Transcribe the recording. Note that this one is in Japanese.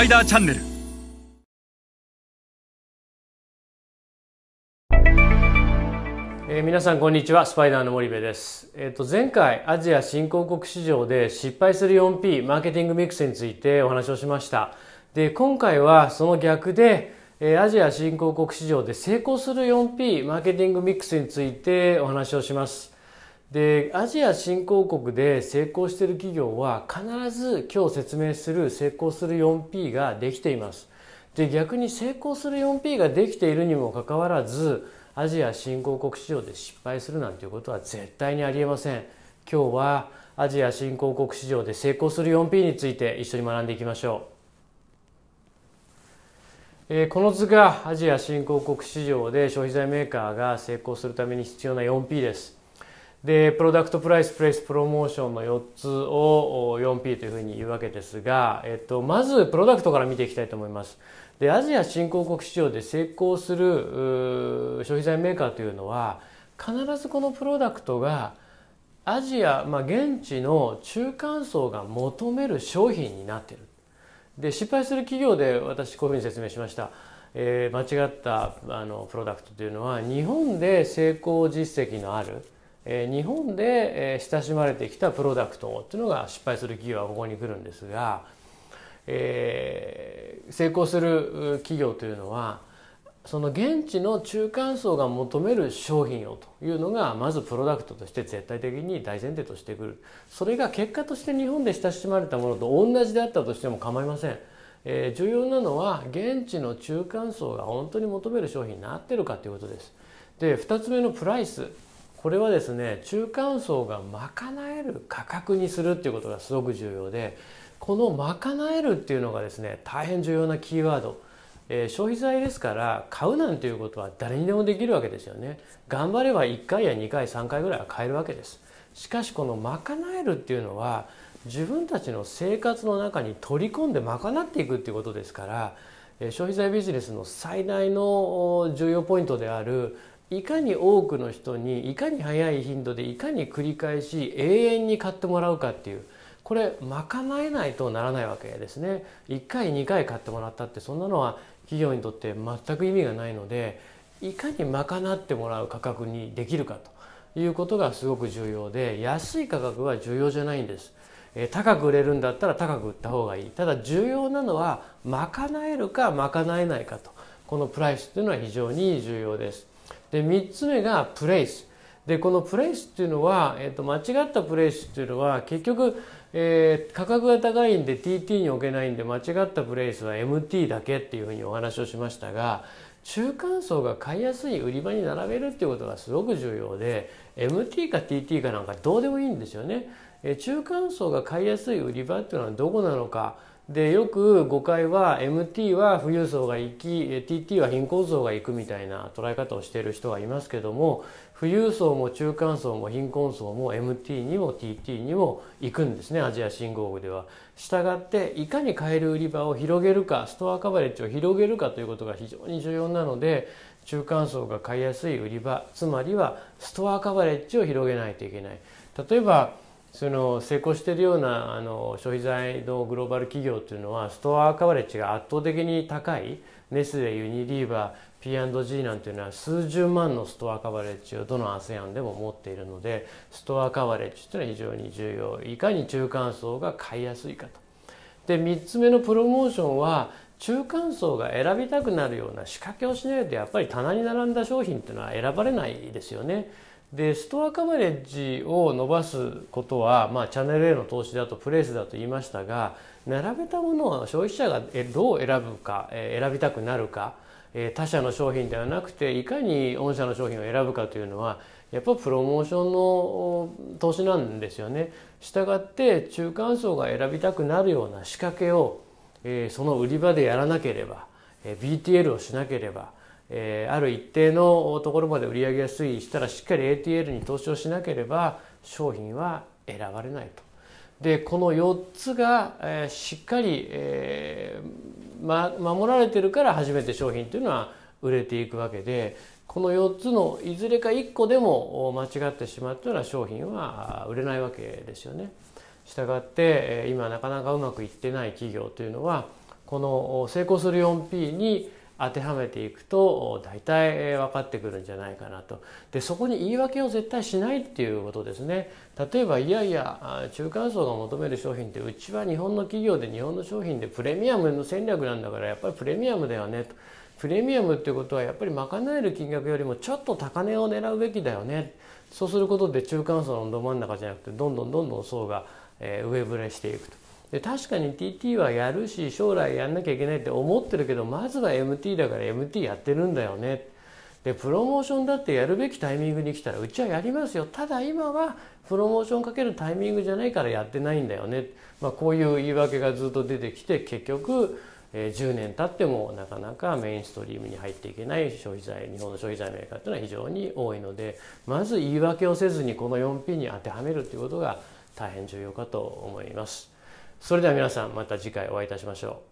パイダーチャンネル。え、皆さんこんにちは。スパイダーの森部です、えー、と前回アジア新興国市場で失敗する 4P マーケティングミックスについてお話をしました。で今回はその逆で、え、アジア新興国市場で成功する 4P マーケティングミックスについてお話をします。でアジア新興国で成功している企業は必ず今日説明する成功する 4P ができています。で逆に成功する 4P ができているにもかかわらずアジア新興国市場で失敗するなんていうことは絶対にありえません。今日はアジア新興国市場で成功する 4P について一緒に学んでいきましょう、え、この図がアジア新興国市場で消費財メーカーが成功するために必要な 4P です。でプロダクトプライスプレイスプロモーションの4つを 4P というふうに言うわけですが、えっと、まずプロダクトから見ていきたいと思います。でアジア新興国市場で成功する消費財メーカーというのは必ずこのプロダクトがアジア、まあ、現地の中間層が求める商品になってる。で失敗する企業で私こういうふうに説明しました、えー、間違ったあのプロダクトというのは日本で成功実績のある、日本で、親しまれてきたプロダクトというのが失敗する企業はここに来るんですがえー、成功する企業というのはその現地の中間層が求める商品をというのがまずプロダクトとして絶対的に大前提としてくる。それが結果として日本で親しまれたものと同じであったとしても構いません、えー、重要なのは現地の中間層が本当に求める商品になってるかということです。で2つ目のプライス。これはですね中間層が賄える価格にするっていうことがすごく重要でこの賄えるっていうのがですね大変重要なキーワード、えー、消費財ですから買うなんていうことは誰にでもできるわけですよね。頑張れば1回や2回3回ぐらいは買えるわけです。しかしこの賄えるっていうのは自分たちの生活の中に取り込んで賄っていくっていうことですから消費財ビジネスの最大の重要ポイントであるいかに多くの人にいかに早い頻度でいかに繰り返し永遠に買ってもらうかっていうこれ賄えないとならないわけですね。1回2回買ってもらったってそんなのは企業にとって全く意味がないのでいかに賄ってもらう価格にできるかと。いうことがすごく重要で安い価格は重要じゃないんです。え高く売れるんだったら高く売った方がいい。ただ重要なのは賄えるか賄えないかと。このプライスというのは非常に重要です。で3つ目がプレイスでこのプレイスっていうのは、えー、と間違ったプレイスっていうのは結局えー、価格が高いんで TT に置けないんで間違ったプレイスは MT だけっていうふうにお話をしましたが中間層が買いやすい売り場に並べるっていうことがすごく重要で MT か TT かなんかどうでもいいんですよね。え中間層が買いやすい売り場っていうのはどこなのかでよく誤解は MT は富裕層が行き TT は貧困層が行くみたいな捉え方をしている人がいますけども富裕層も中間層も貧困層も MT にも TT にも行くんですねアジア新興国では。したがっていかに買える売り場を広げるかストアカバレッジを広げるかということが非常に重要なので中間層が買いやすい売り場つまりはストアカバレッジを広げないといけない。例えばその成功しているようなあの消費財のグローバル企業というのはストアカバレッジが圧倒的に高いネスレユニリーバー P&G なんていうのは数十万のストアカバレッジをどの ASEAN でも持っているのでストアカバレッジというのは非常に重要いかに中間層が買いやすいかと。で3つ目のプロモーションは中間層が選びたくなるような仕掛けをしないとやっぱり棚に並んだ商品っていうのは選ばれないですよね。でストアカバレッジを伸ばすことは、まあ、チャンネルへの投資だとプレイスだと言いましたが並べたものを消費者がどう選ぶか選びたくなるか他社の商品ではなくていかに御社の商品を選ぶかというのはやっぱプロモーションの投資なんですよね。したがって中間層が選びたくなるような仕掛けをその売り場でやらなければ BTL をしなければある一定のところまで売り上げが推移したらしっかり ATL に投資をしなければ商品は選ばれないと。でこの4つが、えー、しっかり、えーま、守られてるから初めて商品というのは売れていくわけでこの4つのいずれか1個でも間違ってしまったような商品は売れないわけですよね。したがって今なかなかうまくいってない企業というのはこの成功する 4P に当てはめていくと大体分かってくるんじゃないかなと。でそこに言い訳を絶対しないっていうことですね。例えばいやいや中間層が求める商品ってうちは日本の企業で日本の商品でプレミアムの戦略なんだからやっぱりプレミアムだよねと。プレミアムっていうことはやっぱり賄える金額よりもちょっと高値を狙うべきだよね。そうすることで中間層のど真ん中じゃなくてどんどんどんどん層が上振れしていくと。で確かに TT はやるし将来やんなきゃいけないって思ってるけどまずは MT だから MT やってるんだよね。でプロモーションだってやるべきタイミングに来たらうちはやりますよ。ただ今はプロモーションかけるタイミングじゃないからやってないんだよね、まあ、こういう言い訳がずっと出てきて結局え10年経ってもなかなかメインストリームに入っていけない消費財日本の消費財メーカーというのは非常に多いのでまず言い訳をせずにこの 4P に当てはめるということが大変重要かと思います。それでは皆さんまた次回お会いいたしましょう。